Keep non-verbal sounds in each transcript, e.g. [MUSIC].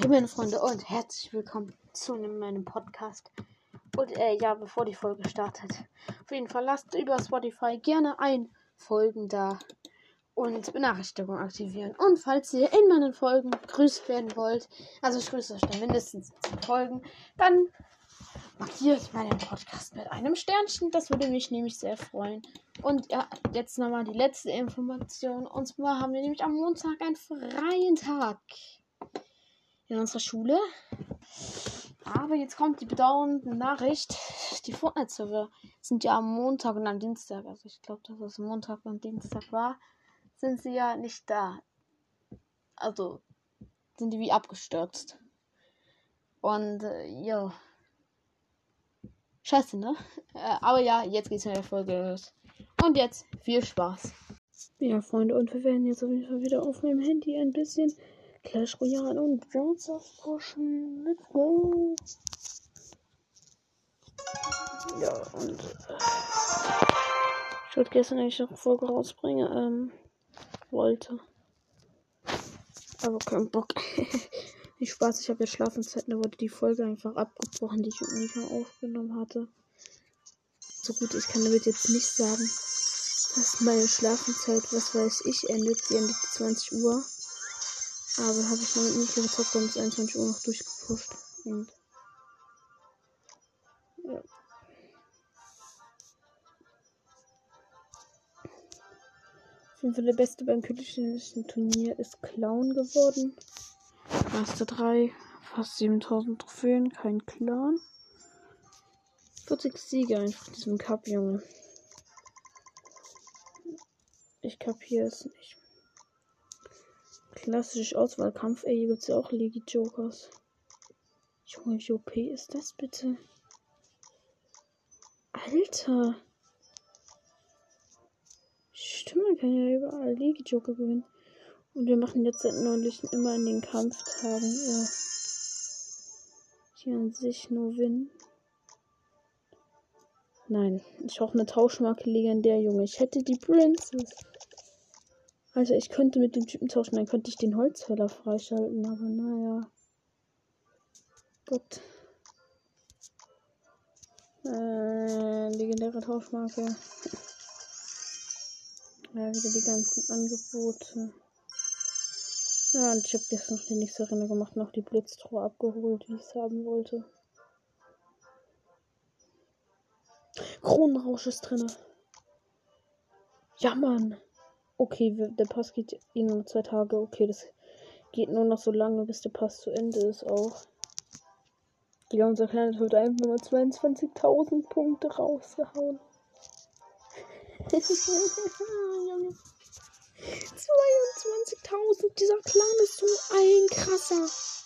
Hey meine Freunde und herzlich willkommen zu meinem Podcast. Und äh, ja, bevor die Folge startet, auf jeden Fall lasst über Spotify gerne ein Folgen da und Benachrichtigungen aktivieren. Und falls ihr in meinen Folgen grüßt werden wollt, also ich grüße euch dann mindestens 10 Folgen, dann markiert meinen Podcast mit einem Sternchen. Das würde mich nämlich sehr freuen. Und ja, jetzt nochmal die letzte Information. Und zwar haben wir nämlich am Montag einen freien Tag in unserer Schule. Aber jetzt kommt die bedauernde Nachricht. Die Fortnite-Server sind ja am Montag und am Dienstag. Also ich glaube, dass es Montag und Dienstag war. Sind sie ja nicht da. Also sind die wie abgestürzt. Und äh, ja. Scheiße, ne? Äh, aber ja, jetzt geht's in der Folge los. Und jetzt viel Spaß. Ja, Freunde, und wir werden jetzt auf jeden Fall wieder auf meinem Handy ein bisschen Clash Royale und Brawlstars pushen. Let's go. Ja, und äh, ich wollte gestern eigentlich noch eine Folge rausbringen, ähm, wollte. Aber kein Bock. Nicht [LAUGHS] Spaß, ich habe jetzt Schlafenszeiten, da wurde die Folge einfach abgebrochen, die ich nicht mehr aufgenommen hatte. So gut, ich kann damit jetzt nicht sagen, dass meine Schlafenszeit, was weiß ich, endet. Sie endet 20 Uhr. Aber habe ich damit nicht gezockt und bis 21 Uhr noch durchgepusht. Und ja. Auf jeden Fall der Beste beim königlichen Turnier ist Clown geworden. Master 3, fast 7000 Trophäen, kein Clan. 40 Siege einfach in diesem Cup, Junge. Ich kapiere es nicht. Klassisch Auswahlkampf. Ey, hier gibt es ja auch Legi Jokers. Junge, wie OP ist das bitte? Alter. Stimmt, man kann ja überall Legi Joker gewinnen. Und wir machen jetzt seit neulich immer in den Kampftagen äh, hier an sich nur Win. Nein, ich brauche eine Tauschmarke legendär, Junge. Ich hätte die Princess. Also ich könnte mit dem Typen tauschen, dann könnte ich den Holzfäller freischalten, aber naja. Gut. Äh, legendäre Tauschmarke. [LAUGHS] Ja, wieder die ganzen Angebote. Ja, und ich habe jetzt noch die nächste Renne gemacht, noch die Blitztruhe abgeholt, wie ich es haben wollte. Kronenrausch ist drin. Ja, Mann. Okay, der Pass geht in nur zwei Tage. Okay, das geht nur noch so lange, bis der Pass zu Ende ist auch. Ja, unser Kleiner hat einfach nur 22.000 Punkte rausgehauen. [LAUGHS] 22.000, dieser Clan ist so ein krasser.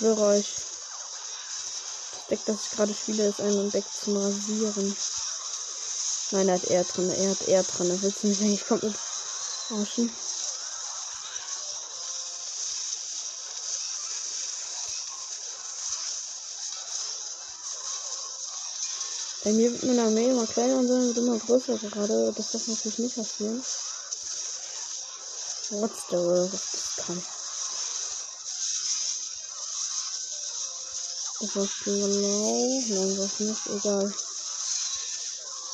Schwöre euch. Das Deck, das ich gerade spiele, ist ein Deck zum Rasieren. Nein, er hat er drin, er hat er drin. Willst du mich eigentlich komplett rauschen? Bei mir wird meine Armee immer kleiner und dann wird immer größer gerade. Das darf natürlich nicht passieren. What's the world of this das blau? Nein, das nicht. Egal.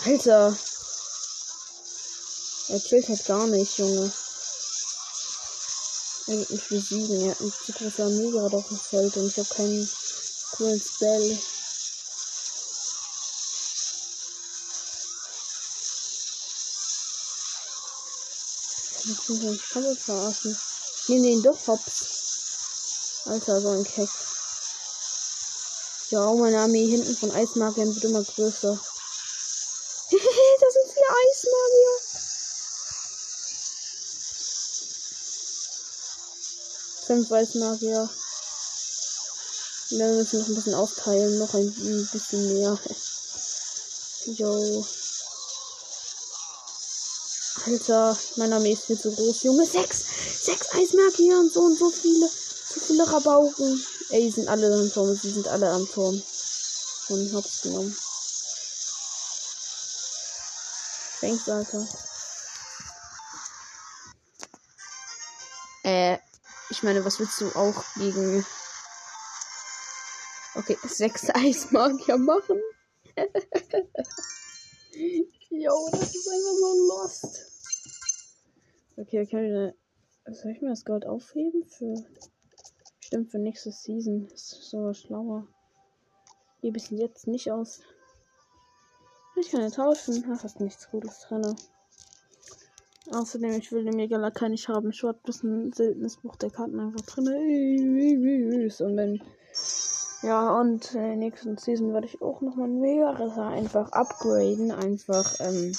Alter. Er killt halt gar nicht, Junge. Er wird mich besiegen. Er hat eine zu große Armee gerade auf dem Feld und ich habe keinen coolen Spell. Ich kann mich verarschen. Ich nehme den doch hops. Alter, so ein Keck. Ja, meine Armee hinten von Eismagiern wird immer größer. [LAUGHS] das sind vier Eismagier. Fünf Eismagier. Wir müssen noch ein bisschen aufteilen. Noch ein, ein bisschen mehr. [LAUGHS] Jo. Alter, meine Armee ist viel zu groß. Junge, sechs. Sechs Eismagier und so und so viele. So viele Rabauken. Ey, die sind alle am Turm. Sie sind alle am Turm. von Hops genommen. Thanks, Alter. Äh, ich meine, was willst du auch gegen. Okay, sechs [LAUGHS] Eismagier machen? [LAUGHS] Jo, das ist einfach so lost. Okay, okay. Soll ich mir das Gold aufheben? Für. Stimmt, für nächste Season. Ist so schlauer. Gebe ich jetzt nicht aus. Ich kann ja tauschen. Ach, ist nichts Gutes drin. Außerdem, ich will den Megala kann ich haben. Short bis ein seltenes Buch der Karten einfach drin. Und wenn. Ja, und in der nächsten Season werde ich auch nochmal ein Mega einfach upgraden. Einfach, ähm.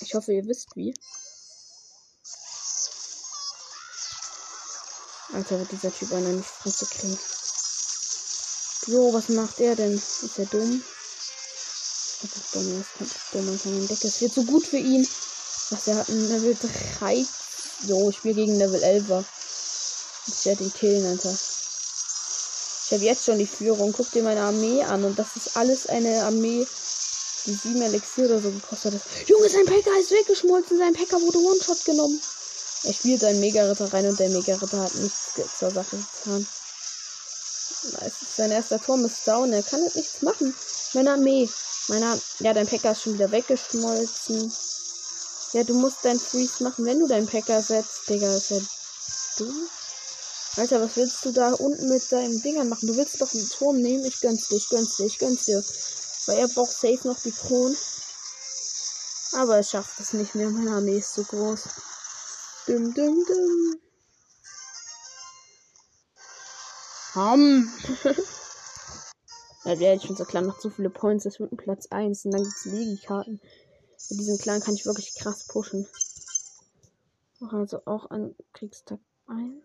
Ich hoffe, ihr wisst wie. Alter, wird dieser Typ einer nicht Fresse kriegen. So, was macht er denn? Ist er dumm? Das ist dumm, er ist dumm, Alter. Mein Deck ist wird so gut für ihn. Was, er hat ein Level 3. Jo, ich spiele gegen Level 11er. Ich werde ihn killen, Alter. Ich habe jetzt schon die Führung. Guck dir meine Armee an. Und das ist alles eine Armee, die 7 Elixier oder so gekostet hat. Junge, sein Packer ist weggeschmolzen. Sein Packer wurde One-Shot genommen. Er spielt einen Mega-Ritter rein und der Mega-Ritter hat nichts zur Sache getan. Sein erster Turm ist down. Er kann halt nichts machen. Meine Armee. Meiner. Ja, dein Packer ist schon wieder weggeschmolzen. Ja, du musst dein Freeze machen, wenn du deinen Packer setzt. Digga, ist ja dumm. Alter, was willst du da unten mit deinen Dingern machen? Du willst doch einen Turm nehmen. Ich gönn's dir, ich gönn's dir, ich gönn's dir. Weil er braucht safe noch die Kronen. Aber er schafft es nicht mehr. Meine Armee ist so groß. Dum, dum, dum. Ham. [LAUGHS] ja, ich finde so klar noch zu viele Points. Das wird ein Platz 1. Und dann gibt's Legi-Karten. Mit diesem Clan kann ich wirklich krass pushen. Mach also auch an Kriegstag 1.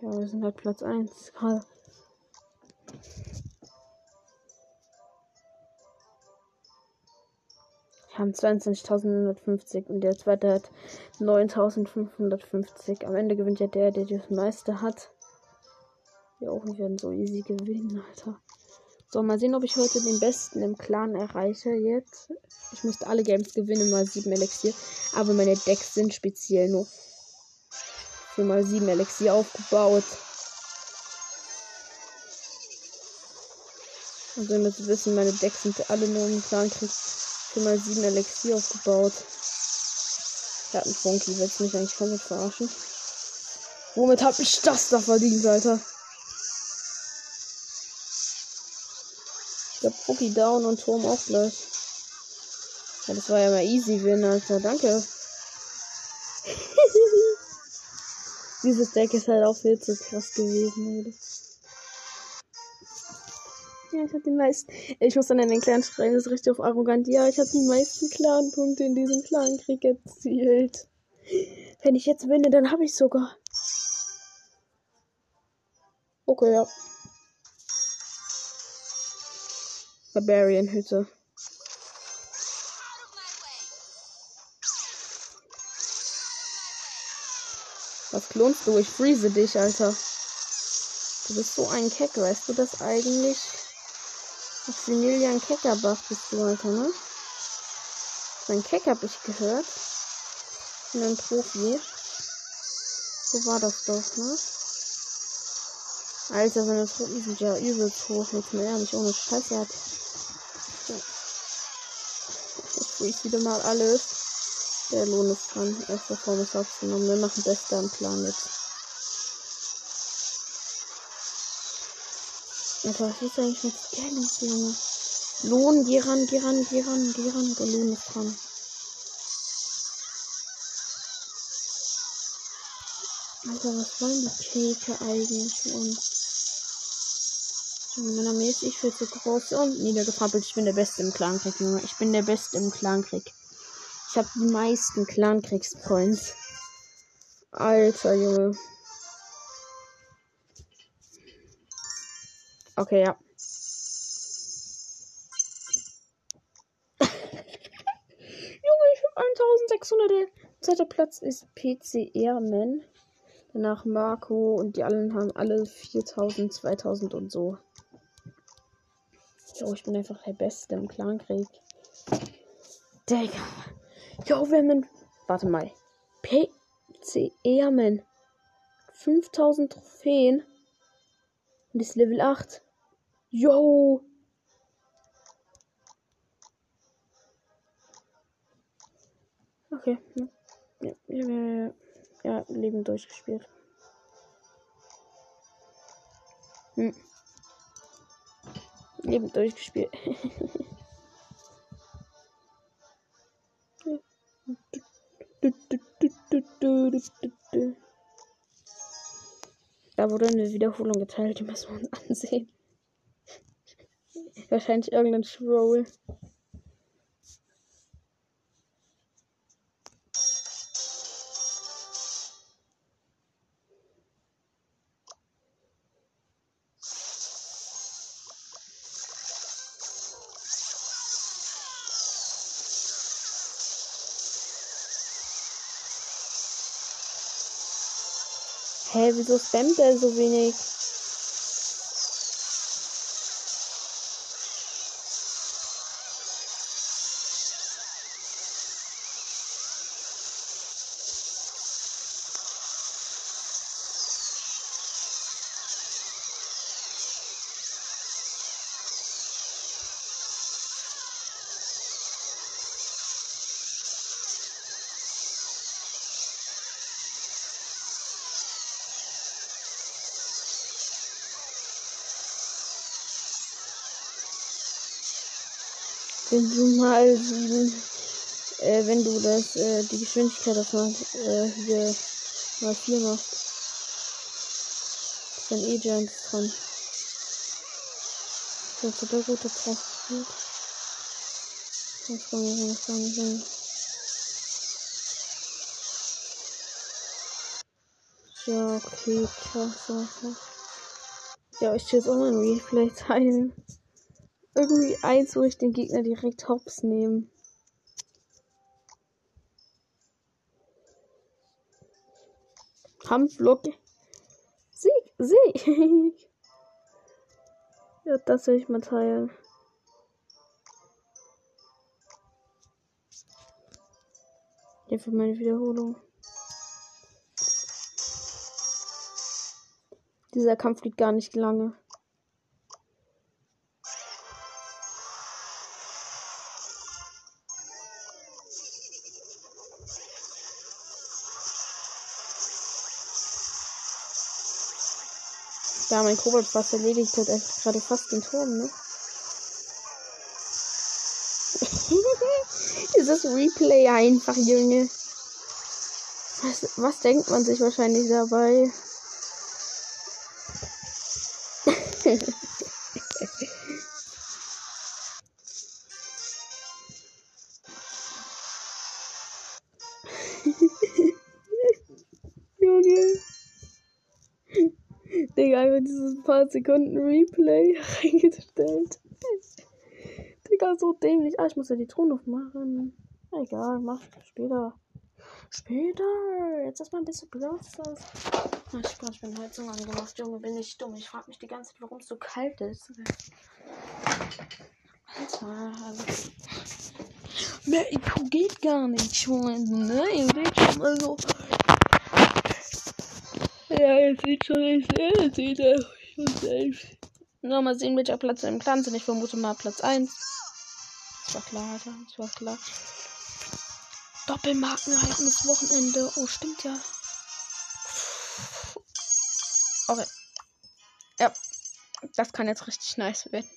Ja, wir sind halt Platz 1 gerade. Haben 22.950 und der zweite hat 9.550. Am Ende gewinnt ja der, der das meiste hat. Wir auch nicht werden so easy gewinnen, Alter. So, mal sehen, ob ich heute den besten im Clan erreiche jetzt. Ich musste alle Games gewinnen, mal 7 Elixier. Aber meine Decks sind speziell nur für mal 7 Elixier aufgebaut. Also ihr müsst wissen, meine Decks sind alle nur im Clankrieg für mal 7 Elixier aufgebaut. Ich hab einen Funky, willst du mich eigentlich komplett verarschen? Womit hab ich das da verdient, Alter? Ich hab Funky down und Turm auch gleich. Ja, das war ja mal easy win, Alter. Danke. [LAUGHS] Dieses Deck ist halt auch viel zu krass gewesen, Alter. Ja, ich hab die meisten. Ich muss dann in den Clan schreiben, das ist richtig auf arrogant. Ja, ich habe die meisten Clan-Punkte in diesem Clan-Krieg erzielt. Wenn ich jetzt winne, dann habe ich sogar. Okay, ja. Barbarian-Hütte. Was klonst du? Ich freeze dich, Alter. Du bist so ein Keck, weißt du das eigentlich? Maximilian Keckerbach bist du, Alter, ne? Ein Keck hab ich gehört. Und ein Profi. So war das doch, ne? Alter, seine Truppen sind ja übelst hoch. Jetzt mal ehrlich, ohne Scheiße hat. Ich freeze wieder mal alles. Der Lohn ist dran. Erster Form ist aufgenommen. Wir machen Beste am Plan jetzt. Alter, was ist eigentlich mit Scannings, Junge? Lohn, geh ran, geh ran, geh ran, geh ran. Der Lohn ist dran. Alter, was wollen die Kälte eigentlich für uns? Meine Armee ich viel zu groß und niedergetrappelt. Ich bin der Beste im Clankrieg, Junge. Ich bin der Beste im Clankrieg. Ich habe die meisten Clankriegspoints. Alter, Junge. Okay, ja. Junge, ich habe 1600 Zweiter Platz ist PC Airman. Danach Marco und die anderen haben alle 4000, 2000 und so. Jo, ich bin einfach der Beste im Clankrieg. Digga. Jo, wir haben Warte mal. PC Airman. 5000 Trophäen. Und ist Level 8. Yo. Okay. Ja, ja, ja, ja, Leben durchgespielt. Hm. Leben durchgespielt. [LAUGHS] Da wurde eine Wiederholung geteilt, die müssen wir uns ansehen. Wahrscheinlich irgendein Troll. Hä, wieso spammt er so wenig? Wenn du mal sieben, äh, wenn du das, äh, die Geschwindigkeit mal, äh, hier mal vier machst. Dann eh Giants dran. Das ist der gute Kraft. Das kann man nicht sagen. Ja, okay, krass. Ja, ich jetzt auch mal ein Replay [LAUGHS] teilen irgendwie eins, wo ich den Gegner direkt hops nehme. Kampfblock. Sieg, Sieg. [LAUGHS] ja, das will ich mal teilen. Hier für meine Wiederholung. Dieser Kampf geht gar nicht lange. Ja, mein Kobold fast erledigt hat einfach gerade fast den Turm, ne? [LAUGHS] Dieses Replay einfach, Junge. Was, was denkt man sich wahrscheinlich dabei? Paar Sekunden Replay [LAUGHS] reingestellt. Digga, so dämlich. Ah, ich muss ja die Ton aufmachen. Egal, mach ich später. Später. Jetzt erstmal ein bisschen Platz. Ach, ich bin, ich Heizung angemacht, Junge, bin ich dumm. Ich frage mich die ganze Zeit, warum es so kalt ist. Alter, also. Mehr IQ geht gar nicht schon. Ne? Ihr seht schon mal so. Ja, es sieht schon nicht sehr, es sieht schon selbst. Nur mal sehen, welcher Platz im Clan sind. Ich vermute mal Platz 1. Das war klar, Alter. Das war klar. Doppelmarken halten das Wochenende. Oh, stimmt ja. Okay. Ja. Das kann jetzt richtig nice werden.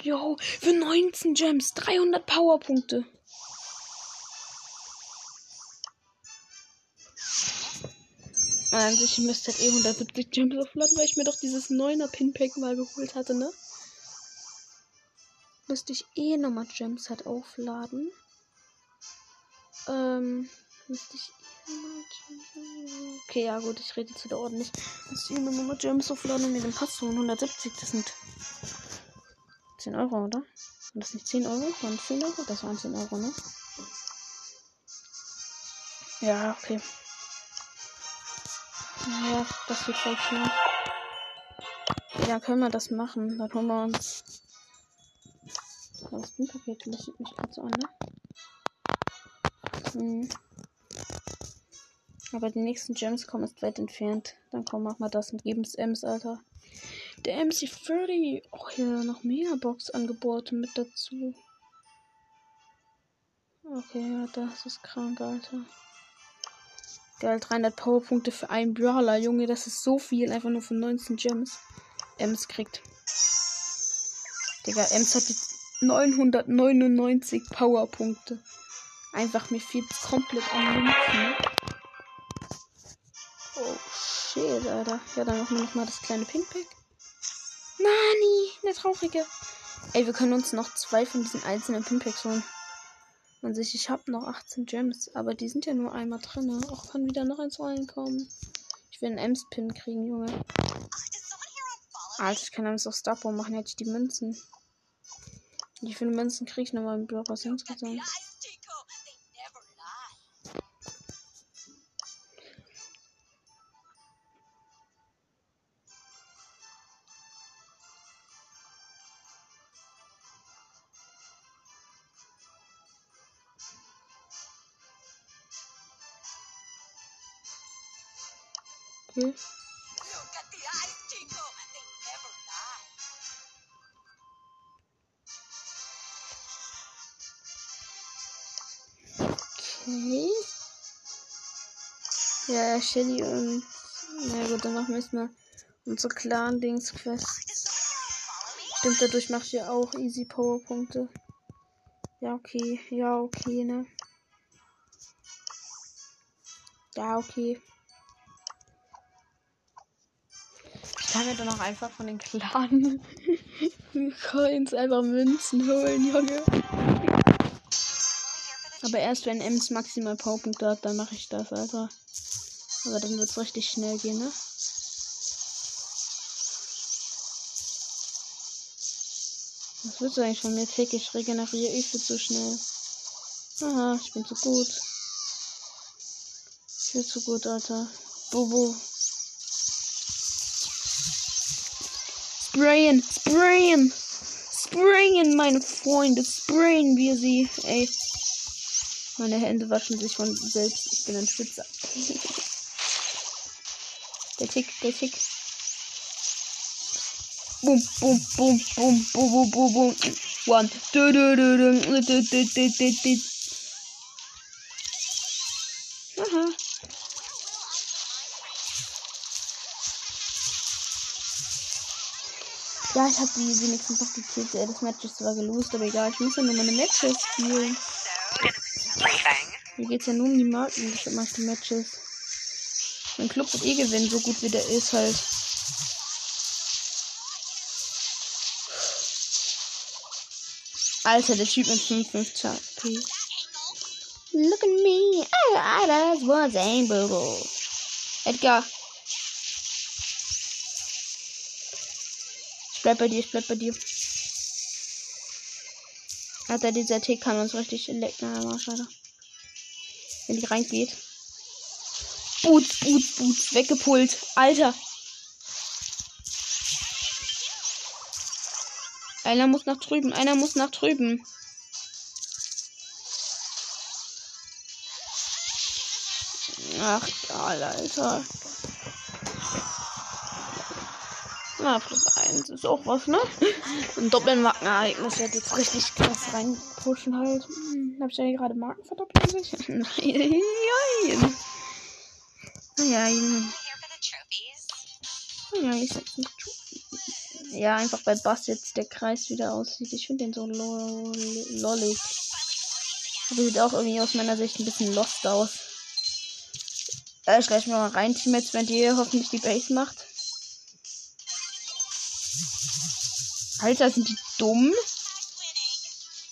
Jo, für 19 Gems, 300 Powerpunkte. An sich müsste halt eh 170 Gems aufladen, weil ich mir doch dieses 9er Pinpack mal geholt hatte, ne? Müsste ich eh nochmal Gems halt aufladen. Ähm, müsste ich eh nochmal Okay, ja gut, ich rede zu der Ordnung nicht. Müsste ich eh nochmal Gems aufladen und mir den Pass holen. 170, das sind 10 Euro, oder? das nicht 10 Euro? Waren 10 Euro? Das waren 10 Euro, ne? Ja, okay. Ja, das wird voll klar. Ja, können wir das machen. Dann holen wir uns. Das Paket lächelt mich gerade so an, ne? Hm. Aber die nächsten Gems kommen ist weit entfernt. Dann komm, mach mal das und geben es Ems, Alter. Der MC30. Oh, hier noch mehr Box-Angebote mit dazu. Okay, ja, das ist krank, Alter. Geil, 300 Powerpunkte für einen Brawler, Junge. Das ist so viel. Einfach nur für 19 Gems. Ems kriegt. Digga, Ems hat jetzt 999 Powerpunkte. Einfach mir fehlt komplett an Münzen. Oh shit, Alter. Ja, dann machen wir nochmal das kleine Pinkpack. Nani, eine traurige. Ey, wir können uns noch zwei von diesen einzelnen Pinpacks holen. Man sich, ich habe noch 18 Gems, aber die sind ja nur einmal drin. Auch kann wieder noch eins reinkommen. Ich will einen Ems-Pin kriegen, Junge. Alter, ich kann damit auf Starbow machen, hätte ich die Münzen. Wie viele Münzen kriege ich nochmal im Block aus insgesamt? Shelly und. Na gut, dann machen wir erstmal unsere Clan-Dings-Quest. Stimmt, dadurch macht ihr auch easy Powerpunkte. Ja, okay. Ja, okay, ne? Ja, okay. Ich kann mir dann auch einfach von den Clan [LAUGHS] Coins einfach Münzen holen, Junge. Aber erst wenn Ems maximal Powerpunkte hat, dann mache ich das, Alter. Aber dann wird es richtig schnell gehen, ne? Was willst du eigentlich von mir, Tick? Ich regeneriere ich viel zu schnell. Aha, ich bin zu gut. Viel zu gut, Alter. Bubu. Sprayen, sprayen, sprayen, meine Freunde, sprayen wir sie. Ey, meine Hände waschen sich von selbst. Ich bin ein Schwitzer. [LAUGHS] der Tick, der Tick. Boom, boom, boom, boom, boom, boom, boom, boom. One. Du, du, du, du, du, du, du, du, du. Aha. Ja, ich habe die wenigstens noch die TCL des Matches zwar gelost, aber egal, ich muss ja nur meine Matches spielen. Hier geht es ja nur um die Marken, mache ich die Matches. Mein Club wird eh gewinnen, so gut wie der ist halt. Alter, der Typ mit 55 HP. Look at me, I, just was a boo Edgar. Ich bleib bei dir, ich bleib bei dir. Alter, dieser Tick kann uns richtig lecken, aber schade. Wenn die reingeht. Boots, Boots, Boots, weggepult. Alter. Einer muss nach drüben, einer muss nach drüben. Ach, egal, Alter. Na, plus eins ist auch was, ne? Ein Doppelmarkenereignis wird jetzt richtig krass reinpushen halt. Hm, hab ich ja gerade Marken verdoppelt sich? [LAUGHS] Nein. Naja, ja, ich setz nicht Ja, einfach bei Bass jetzt der Kreis wieder aussieht. Ich finde den so lo lollig. Aber sieht auch irgendwie aus meiner Sicht ein bisschen lost aus. Äh, ich gleich mal rein, Teammates, wenn die hoffentlich die Base macht. Alter, sind die dumm?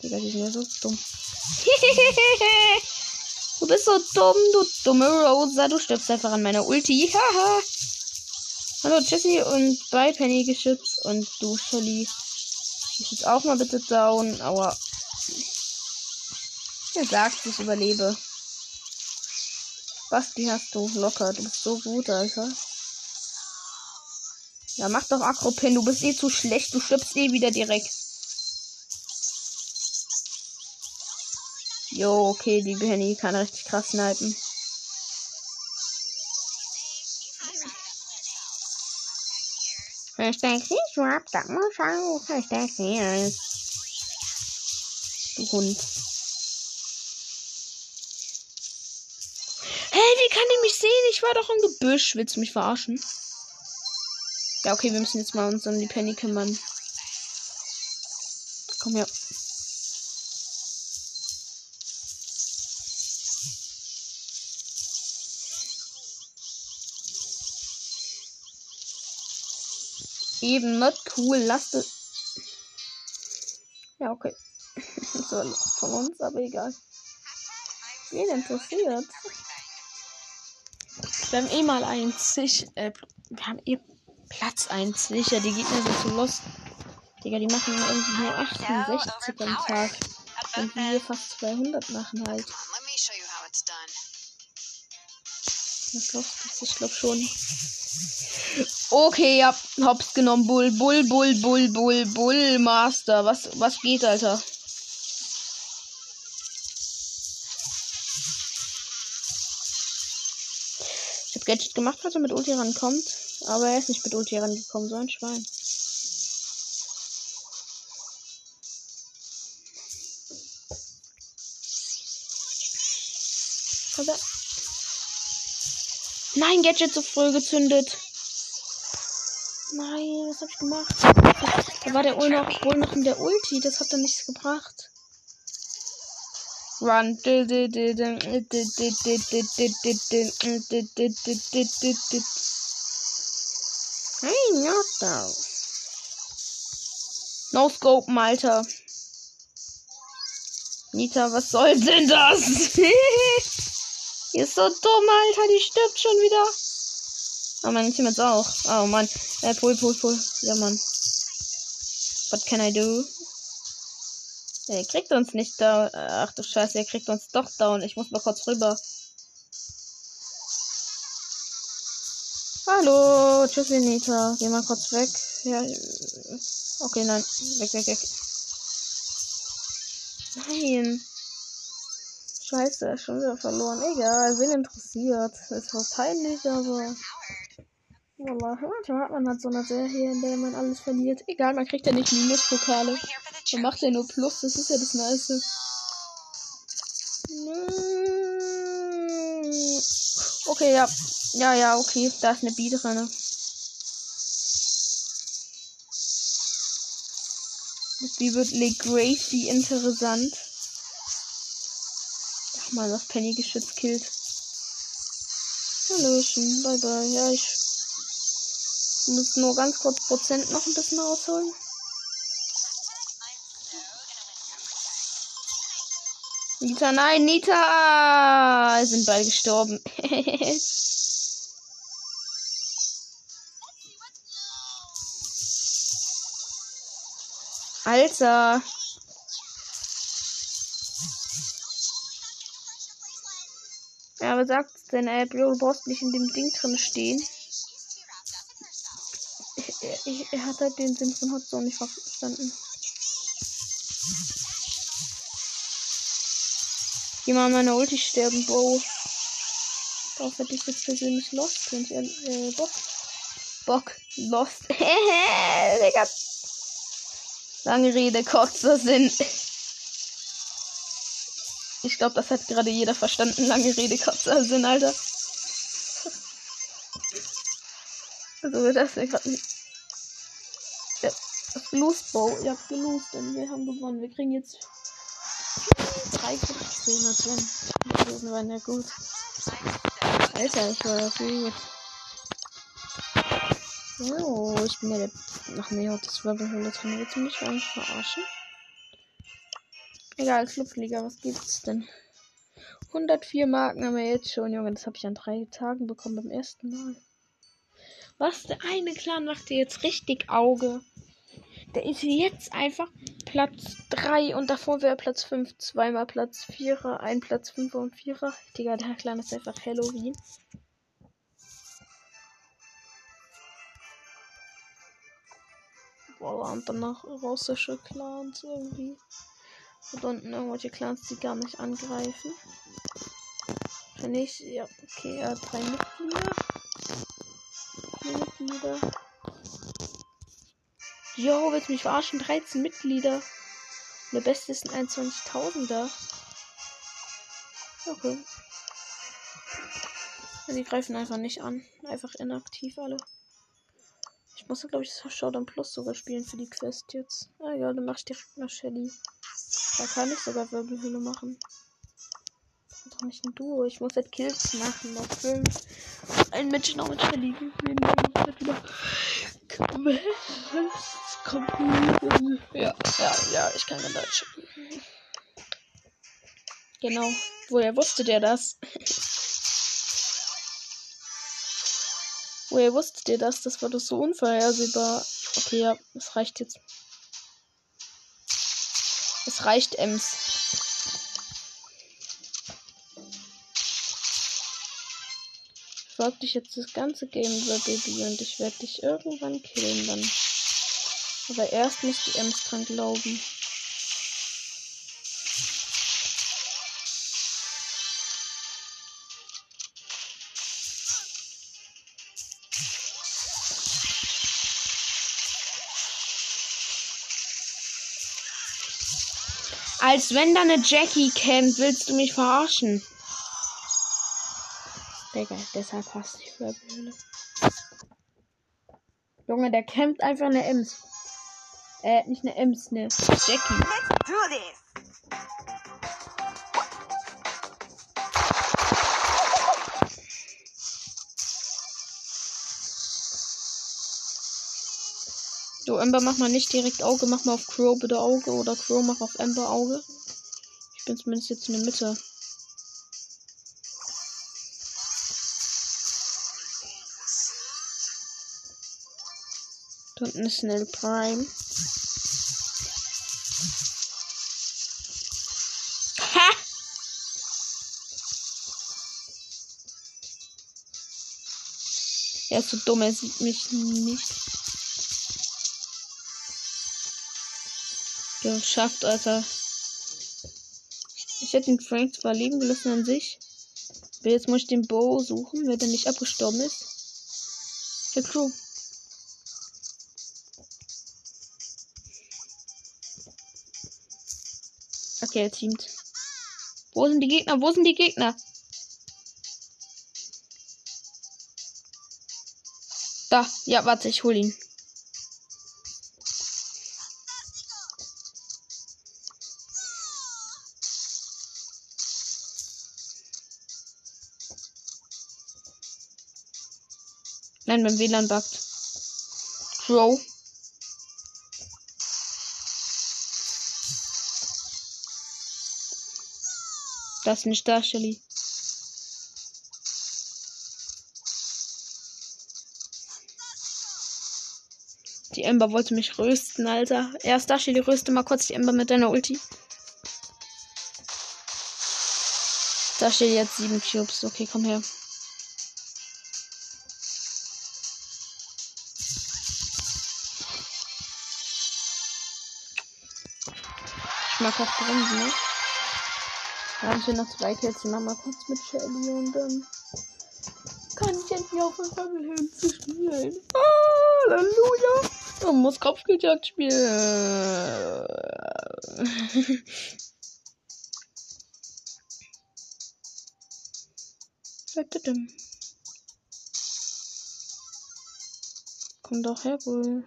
Digga, die sind ja so dumm. [LAUGHS] du bist so dumm, du dumme Rosa. Du stirbst einfach an meiner Ulti. [LAUGHS] Haha. Hallo Jessie und bei Penny geschützt und du Shelly. Ich jetzt auch mal bitte down, aber. Er sagt, ich überlebe. Basti hast du locker. Du bist so gut, Alter. Ja, mach doch Akropin. Du bist eh zu schlecht. Du stirbst eh wieder direkt. Jo, okay, die Penny kann richtig krass snipen. Hashtag Swap, das muss auch Hashtag Du Hund. Hey, wie kann die mich sehen? Ich war doch im Gebüsch. Willst du mich verarschen? Ja, okay, wir müssen jetzt mal uns um die Penny kümmern. Komm her. Eben, not cool. Lasst es. Ja, okay. [LAUGHS] so, von uns, aber egal. Wen interessiert? Wir haben eh mal einzig. Äh, wir haben eh Platz 1 sicher. Die Gegner sind zu lost. Digga, die machen irgendwie nur 68 am Tag. Und wir fast 200 machen halt. Was glaubst du? Ich glaube schon. Okay, ja, hops genommen. Bull, Bull, Bull, Bull, Bull, Bull, Master. Was, was geht, Alter? Ich hab Gadget gemacht, dass er mit Ulti rankommt. Aber er ist nicht mit Ulti rangekommen, so ein Schwein. Nein, Gadget zu früh gezündet. Nein, was hab ich gemacht? Da war der wohl noch, wohl noch in der Ulti. Das hat dann nichts gebracht. Run. Hey, Nota. No Scope, Alter. Nita, was soll denn das? Die ist so dumm, Alter. Die stirbt schon wieder. Oh, mein Team jetzt auch. Oh, Mann. Äh, pull, pull, pull. Ja, Mann. What can I do? Er kriegt uns nicht da. Ach du Scheiße, er kriegt uns doch down. Ich muss mal kurz rüber. Hallo, tschüss, Nita. Geh mal kurz weg. Ja. Okay, nein. Weg, weg, weg. Nein. Scheiße, schon wieder verloren. Egal, wen interessiert. Ist zwar peinlich, aber. Wallah, manchmal hat man halt so eine Serie, in der man alles verliert. Egal, man kriegt ja nicht Minuspokale. Man macht ja nur Plus, das ist ja das Nice. Okay, ja. Ja, ja, okay. Da ist eine Bee drin. Das Bee wird Legracy interessant. Mal, das Penny-Geschütz killt. Hallöchen, bye bye. Ja, ich muss nur ganz kurz Prozent noch ein bisschen rausholen. Nita, nein, Nita! Sind beide gestorben. [LAUGHS] Alter. Aber sagt denn, ey, Bro, du brauchst nicht in dem Ding drin stehen. Er, er hat halt den Sinn von Hotzone nicht verstanden. Geh mal meine Ulti sterben, Bro. Darauf hätte ich jetzt persönlich Lost, ich äh, Bock. Bock, Lost. [LAUGHS] Digga. Lange Rede, kurzer Sinn. Ich glaube, das hat gerade jeder verstanden. Lange Rede, kurzer Sinn, Alter. Also das ja gerade nicht. Ja, Lost Bow. Ihr habt gelost, denn wir haben gewonnen. Wir kriegen jetzt drei Kriegsfilme drin. Das waren ja gut. Alter, ich war gut. Oh, ich bin ja der. Ach nee, das Wirbelhöhle drin. Willst mich eigentlich verarschen? Egal, Clubliga, was gibt's denn? 104 Marken haben wir jetzt schon, Junge. Das habe ich an drei Tagen bekommen beim ersten Mal. Was? Der eine Clan macht dir jetzt richtig Auge. Der ist jetzt einfach Platz 3 und davor wäre Platz 5. Zweimal Platz 4, ein Platz 5 und 4. Digga, der Clan ist einfach Halloween. Boah, und danach russische Clans irgendwie. Und unten irgendwelche Clans, die gar nicht angreifen. Wenn ich, ja, okay, er hat drei Mitglieder. Vier Mitglieder. Jo, willst du mich verarschen? 13 Mitglieder. Der beste ist ein 21.000er. Okay. Die greifen einfach nicht an. Einfach inaktiv alle. Ich muss, glaube ich, das Showdown Plus sogar spielen für die Quest jetzt. Ah ja, dann mach ich direkt mal Shelly. Da kann ich sogar Wirbelhülle machen. Das ist doch nicht ein Duo. Ich muss halt Kills machen. Noch fünf. Ein Match noch mit Shelly. Ja, ja, ja, ich kann kein Deutsch. Genau. Woher wusste der das? Woher wusstet ihr das? Das war doch so unvorhersehbar. Okay, ja, es reicht jetzt. Es reicht, Ems. Ich folge dich jetzt das ganze Game über Baby und ich werde dich irgendwann killen dann. Aber erst muss die Ems dran glauben. Als wenn da eine Jackie campt, willst du mich verarschen? Digga, deshalb hasse ich Wirbelhöhle. Junge, der campt einfach eine Ems. Äh, nicht eine Ems, eine Jackie. Let's do this. Ember, mach mal nicht direkt Auge, mach mal auf Crow bitte Auge oder Crow mach auf Ember Auge. Ich bin zumindest jetzt in der Mitte. Da unten ist schnell Prime. Ha! Er ist so dumm, er sieht mich nicht. Geschafft, Alter. Ich hätte den Frank zwar leben gelassen an sich. Aber jetzt muss ich den Bo suchen, wenn der nicht abgestorben ist. Der Crew. Okay, er teamt. Wo sind die Gegner? Wo sind die Gegner? Da. Ja, warte, ich hol ihn. Nein, beim WLAN buggt. Crow. Das ist nicht da, Shelly. Die Ember wollte mich rösten, Alter. Erst da, Shelly, röste mal kurz die Ember mit deiner Ulti. Da steht jetzt sieben Cubes. Okay, komm her. Mag auch bremsen, ne? Da haben wir noch zwei Kills. Die machen wir kurz mit Shelly und dann kann ich endlich aufhören, Family zu spielen. Halleluja! Man muss Kopfgeldjagd spielen. [LAUGHS] Komm doch her wohl.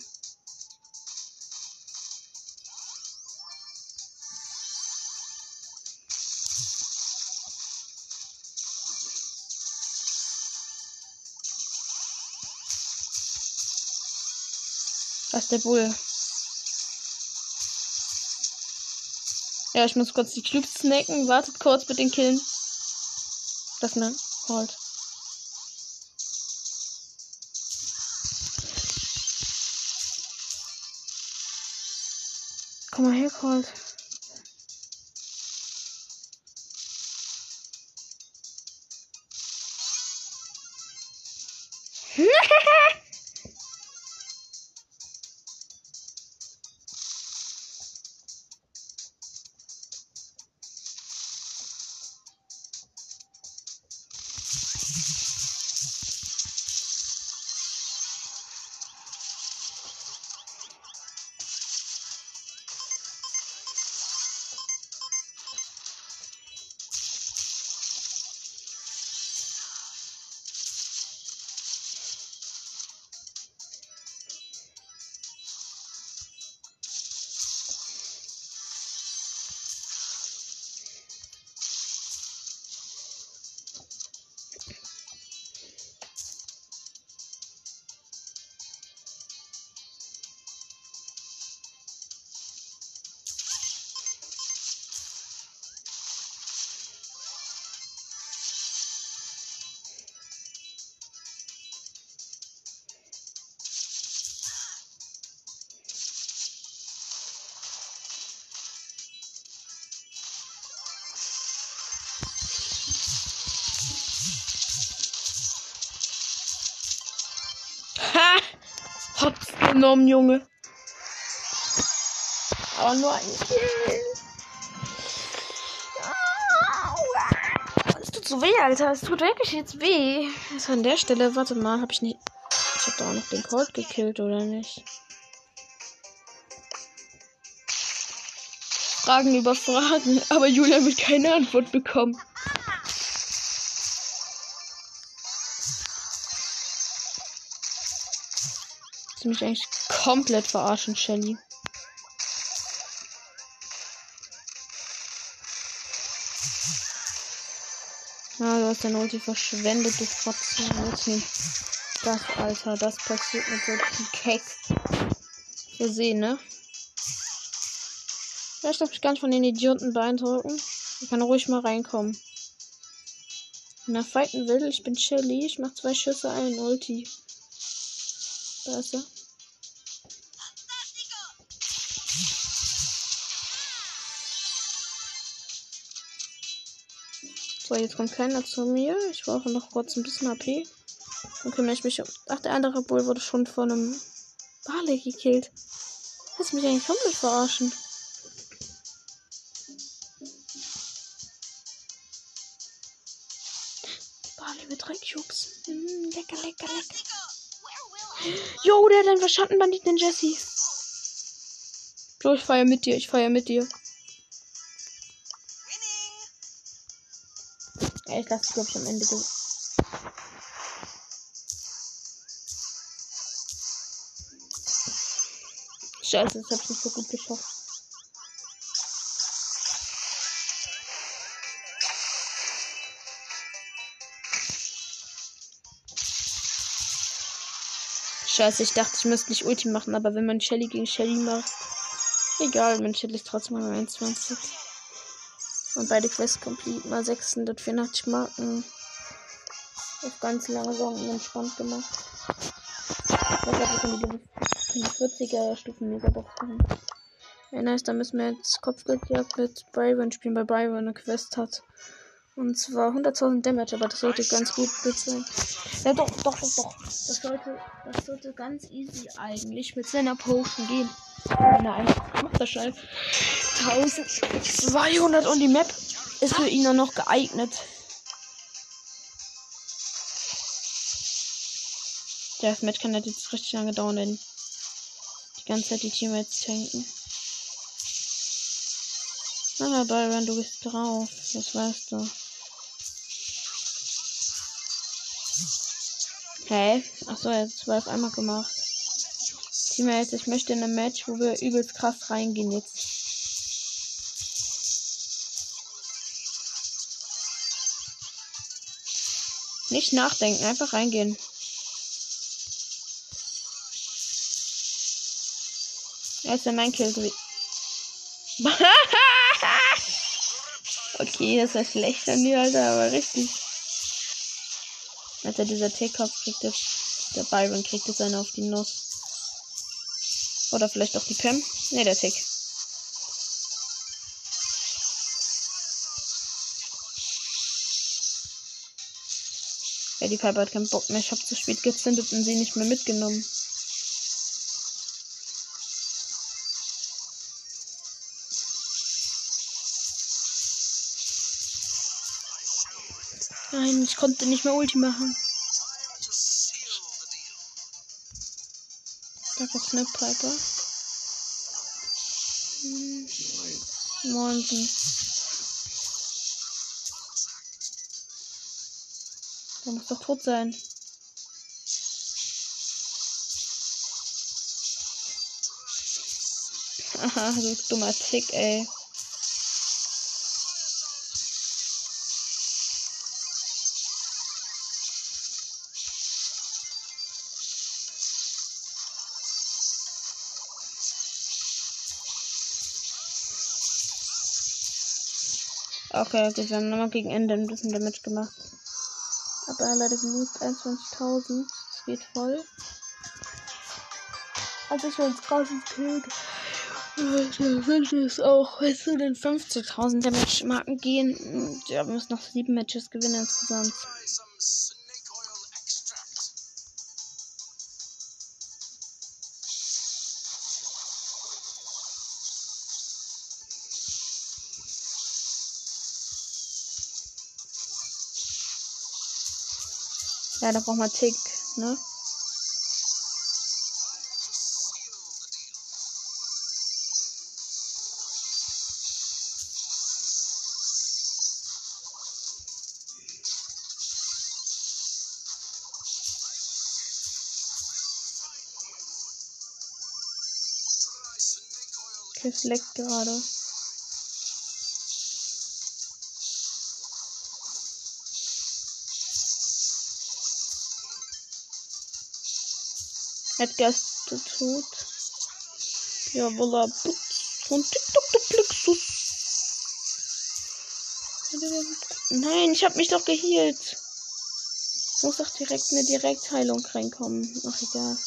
Der Bull. Ja, ich muss kurz die Cubes snacken. Wartet kurz mit den Killen. Das ne? Halt. komm mal her, Colt. Genommen, Junge. Aber nur ein Kill. Es tut so weh, Alter. Es tut wirklich jetzt weh. Also an der Stelle, warte mal, hab ich nicht. Ich hab da auch noch den Colt gekillt, oder nicht? Fragen über Fragen, [LAUGHS] aber Julia wird keine Antwort bekommen. Mich eigentlich komplett verarschen, Shelly. Ja, du hast deine Ulti verschwendet, du Fotze. Das, Alter, das passiert mit solchen Keks. Wir sehen, ne? Ich darf mich gar nicht von den Idioten beeindrucken. Ich kann ruhig mal reinkommen. Wenn er fighten will, ich bin Shelly, ich mach zwei Schüsse, ein Ulti. Da ist er. So, jetzt kommt keiner zu mir. Ich brauche noch kurz ein bisschen AP. Dann kümmere ich mich um. Ach, der andere Bull wurde schon von einem Barley gekillt. Lass mich eigentlich komplett verarschen. Barley mit drei Cubes. Mm, lecker, lecker, lecker. Jo, der hat einen Schattenbandit, den Jesse. So, ich feier mit dir, ich feier mit dir. Ich lasse glaube ich am Ende. Ge Scheiße, das hab ich nicht so gut geschafft. Scheiße, ich dachte, ich müsste nicht Ulti machen, aber wenn man Shelly gegen Shelly macht. Egal, mein Shelly ist trotzdem mal 21. Und beide Quests complete mal 684 Marken. Auf ganz langsam und entspannt gemacht. Ich weiß auch, wir die 40er Stufen Megabox machen. Ja, nice, da müssen wir jetzt Kopfgeldjagd mit Byron spielen, weil Byron eine Quest hat. Und zwar 100.000 Damage, aber das sollte ganz gut sein. Ja, doch, doch, doch, doch. Das sollte, das sollte ganz easy eigentlich mit seiner Potion gehen. Nein, macht das schnell. 1200 und die Map ist für ihn dann noch geeignet. Das Match kann jetzt richtig lange dauern, denn die ganze Zeit die Teammates tanken. Na, Byron, du bist drauf. Das weißt du. Hey, achso, er hat auf einmal gemacht. Teammates, ich möchte in einem Match, wo wir übelst krass reingehen jetzt. Nicht nachdenken, einfach reingehen. Er ist ja mein Kill [LAUGHS] okay, das war schlecht an mir, Alter, aber richtig. Alter, dieser T-Kopf kriegt jetzt. Der Byron kriegt jetzt eine auf die Nuss. Oder vielleicht auch die Pam. Ne, der Tick. Ja, die Piper hat keinen Bock mehr. Ich hab zu spät gezündet und sie nicht mehr mitgenommen. Ich konnte nicht mehr Ulti machen. Da gibt's eine Piper. Hm. Moinsen. Der muss doch tot sein. [LAUGHS] Haha, du dummer Tick, ey. Okay, okay, wir haben nochmal gegen Ende ein bisschen Damage gemacht. Aber leider gelost 21.000. Das geht voll. Also ich will jetzt grausig killen. Ich wünsche es auch, weißt du, den 50.000 Damage Marken gehen. Ja, wir müssen noch sieben Matches gewinnen insgesamt. Ja, da braucht man Tick, ne? Es leckt gerade. Edgar ist tot. Jawohl, Putz von TikTok der Plexus. Nein, ich hab mich doch geheilt. Es muss doch direkt eine Direktheilung reinkommen. Ach, egal.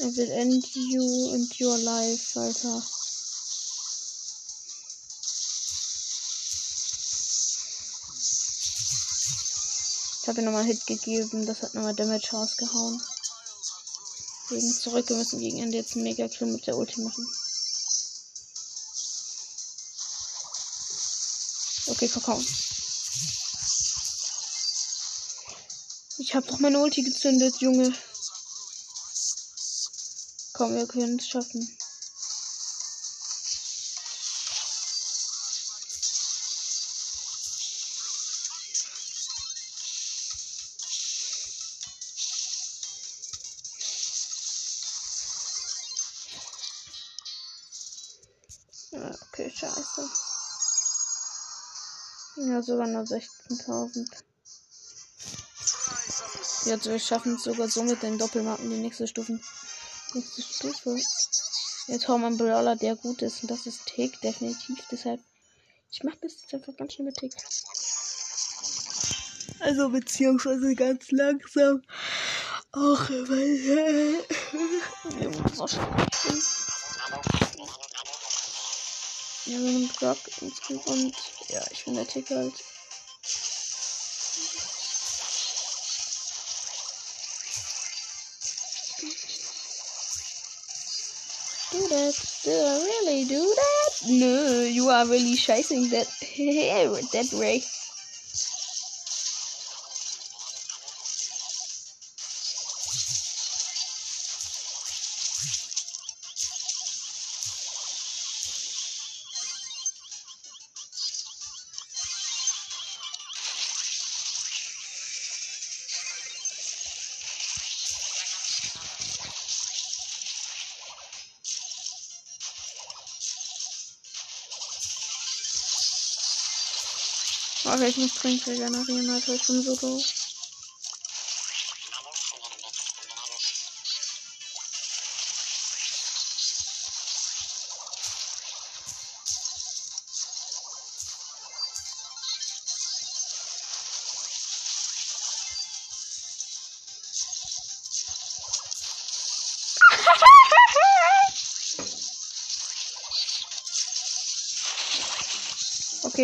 Er will end you and your life, Alter. Ich habe ihm nochmal Hit gegeben, das hat nochmal Damage rausgehauen. Wegen zurück, wir müssen gegen Ende jetzt einen Mega Kill mit der Ulti machen. Okay, komm. Ich habe doch meine Ulti gezündet, Junge. Komm, wir können es schaffen. Sogar nur 16.000. Jetzt wir schaffen es sogar so mit den Doppelmarken die nächste Stufen. Nächste Stufe. Jetzt haben wir einen Brawler, der gut ist. Und das ist Tick, definitiv. Deshalb, ich mach das jetzt einfach ganz schnell mit Tick. Also, beziehungsweise ganz langsam. Auch, weil, so scheiße. Wir haben Brock und ja, ich bin der Tick halt. Do that? Did I really do that? No, you are really chasing that that way. Ich muss dringend regenerieren, Alter. Ich bin so doof.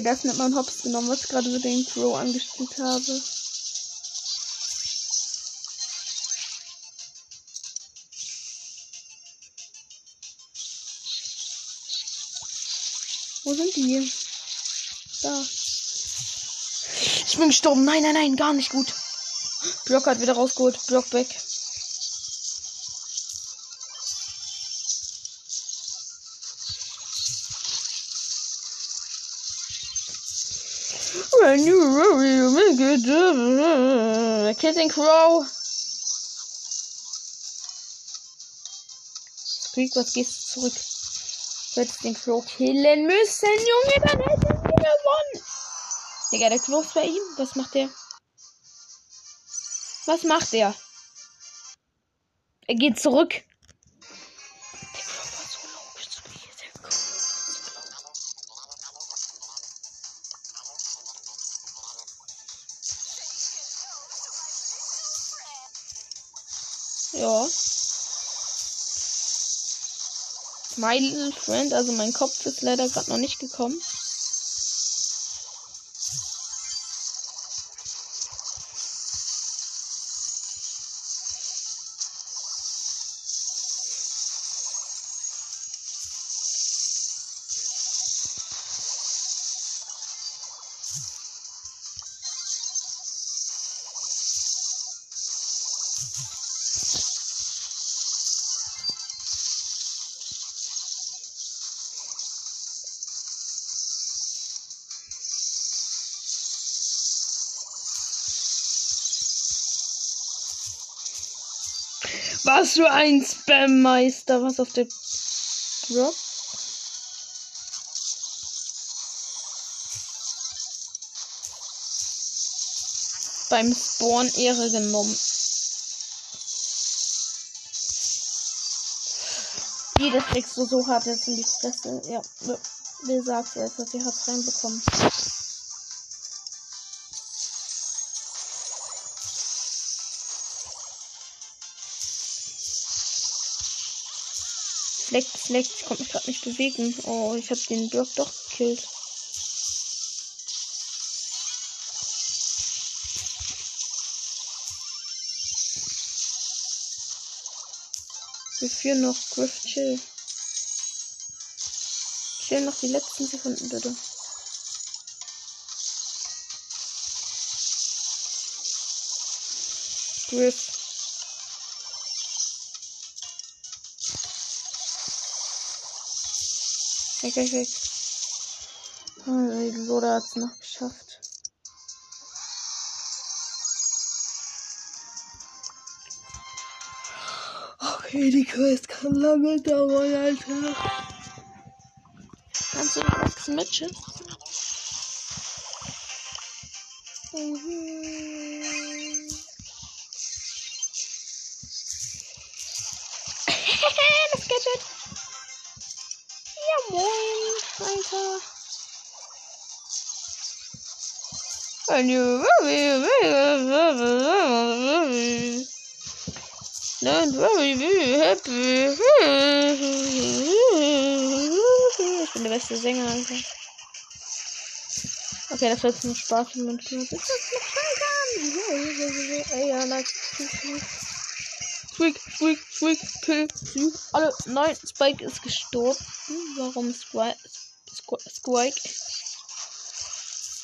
Okay, das nimmt man Hops genommen, was ich gerade mit den Crow angespielt habe. Wo sind die? Da. Ich bin gestorben. Nein, nein, nein, gar nicht gut. Block hat wieder rausgeholt. Block weg. You worry, you make it. Den Crow? Squeak, was gehst du zurück? Du hättest den Crow killen müssen, Junge, dann hätten wir gewonnen. Digga, der Crow ist bei ihm. Was macht der? Was macht der? Er geht zurück. My little friend, also mein Kopf ist leider gerade noch nicht gekommen. Was für ein Spammeister, was auf der Drop? Beim Spawn Ehre genommen. Jedes kriegst du so hart jetzt in die Fresse. Ja, wer sagt es, dass sie hat reinbekommen. Fleck, Fleck, ich konnte mich gerade nicht bewegen. Oh, ich habe den Block doch gekillt. Wir führen noch Griff Chill. Chill noch die letzten Sekunden, bitte. Griff. Weg, weg, Loda hat es noch geschafft. Okay, die Quest kann lange dauern, Alter. Kannst du noch was mitchen? Mhm. You Don't worry, be happy. Ich bin der beste Sänger, Alter. Okay, das wird nur Spaß und man noch Ey, ja, like. Squeak, Squeak, Squeak, kill, you. Alle, nein, Spike ist gestorben. Warum Squike? Squike?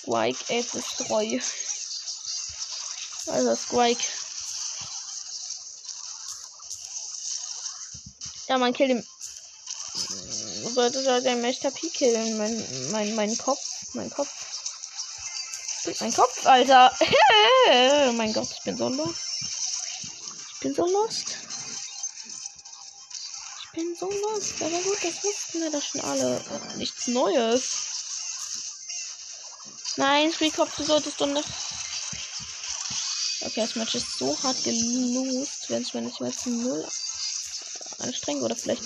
Squike, ist treu. Also, Squike. Ja, man killt ihn. Sollte sollte ein. P killen. Mein, mein, mein Kopf. Mein Kopf. Mein Kopf, Alter. [LAUGHS] mein Gott, ich bin so lost. Ich bin so lost. Ich bin so lost. Aber gut, das wussten wir doch schon alle. Nichts Neues. Nein, Squeakopf, du solltest doch nicht. Okay, das Match ist so hart gelost, wenn es mir nicht mal zu null anstrengend oder vielleicht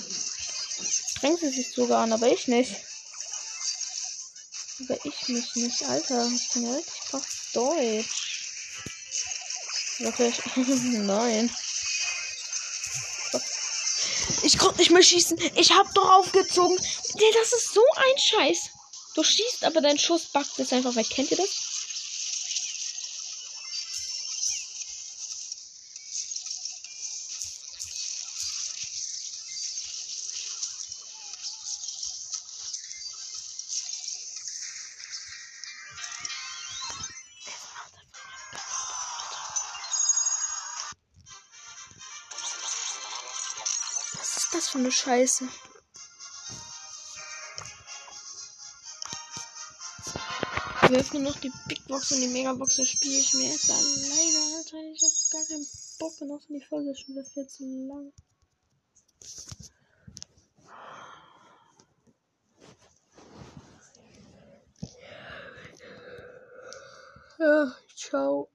strengt sie sich sogar an, aber ich nicht. Aber ich mich nicht, Alter. Ich bin ja richtig krass Deutsch. Wirklich? [LAUGHS] Nein. Ich konnte nicht mehr schießen. Ich hab doch aufgezogen. Nee, das ist so ein Scheiß. Du schießt, aber dein Schuss backt jetzt einfach weg. Kennt ihr das? Eine Scheiße? Wir öffnen noch die Big Box und die Megabox. Das spiele ich mir jetzt alleine, Alter. Ich hab gar keinen Bock mehr auf die Folge. Ist schon wieder viel zu lang. Ja, ciao.